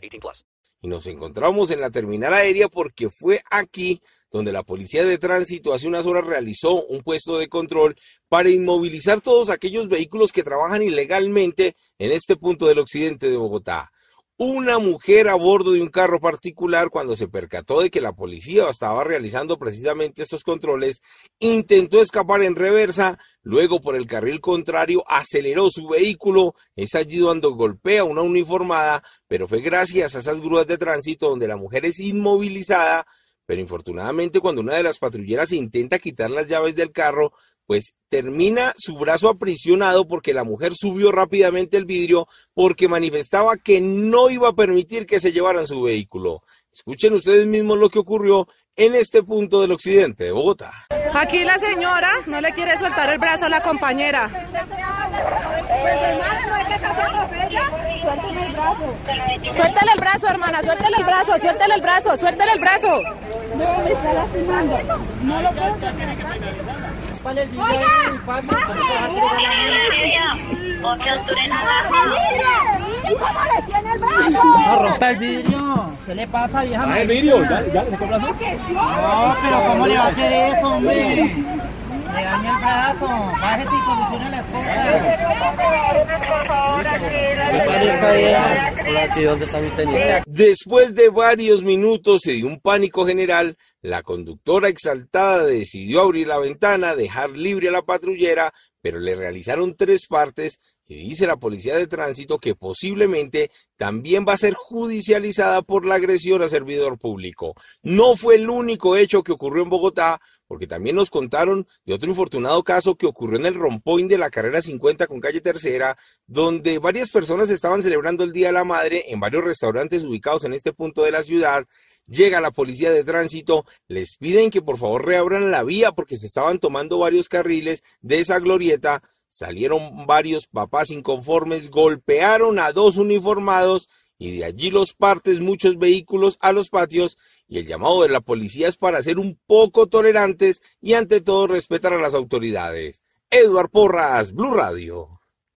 18 plus. Y nos encontramos en la terminal aérea porque fue aquí donde la policía de tránsito hace unas horas realizó un puesto de control para inmovilizar todos aquellos vehículos que trabajan ilegalmente en este punto del occidente de Bogotá una mujer a bordo de un carro particular cuando se percató de que la policía estaba realizando precisamente estos controles, intentó escapar en reversa, luego por el carril contrario aceleró su vehículo, es allí donde golpea una uniformada, pero fue gracias a esas grúas de tránsito donde la mujer es inmovilizada, pero infortunadamente cuando una de las patrulleras intenta quitar las llaves del carro, pues termina su brazo aprisionado porque la mujer subió rápidamente el vidrio porque manifestaba que no iba a permitir que se llevaran su vehículo. Escuchen ustedes mismos lo que ocurrió en este punto del occidente de Bogotá. Aquí la señora no le quiere soltar el brazo a la compañera. Suéltale el brazo, hermana, suéltale el brazo, suéltale el brazo, suéltale el brazo. No, me está lastimando. No lo puedo Oiga, ¿Cómo le tiene el brazo? No rompa el vidrio. ¿Qué le pasa, vieja? Ah, el vidrio, ya, ya le brazo. No, pero ¿cómo le va a hacer eso, hombre? Le daña el brazo. Bájate y solucione Después de varios minutos y de un pánico general, la conductora exaltada decidió abrir la ventana, dejar libre a la patrullera, pero le realizaron tres partes y dice la policía de tránsito que posiblemente también va a ser judicializada por la agresión a servidor público. No fue el único hecho que ocurrió en Bogotá, porque también nos contaron de otro infortunado caso que ocurrió en el rompoint de la carrera 50 con calle Tercera, donde varias personas estaban celebrando el Día de la Madre en varios restaurantes ubicados en este punto de la ciudad. Llega la policía de tránsito, les piden que por favor reabran la vía porque se estaban tomando varios carriles de esa Salieron varios papás inconformes, golpearon a dos uniformados y de allí los partes muchos vehículos a los patios y el llamado de la policía es para ser un poco tolerantes y ante todo respetar a las autoridades. Eduard Porras, Blue Radio.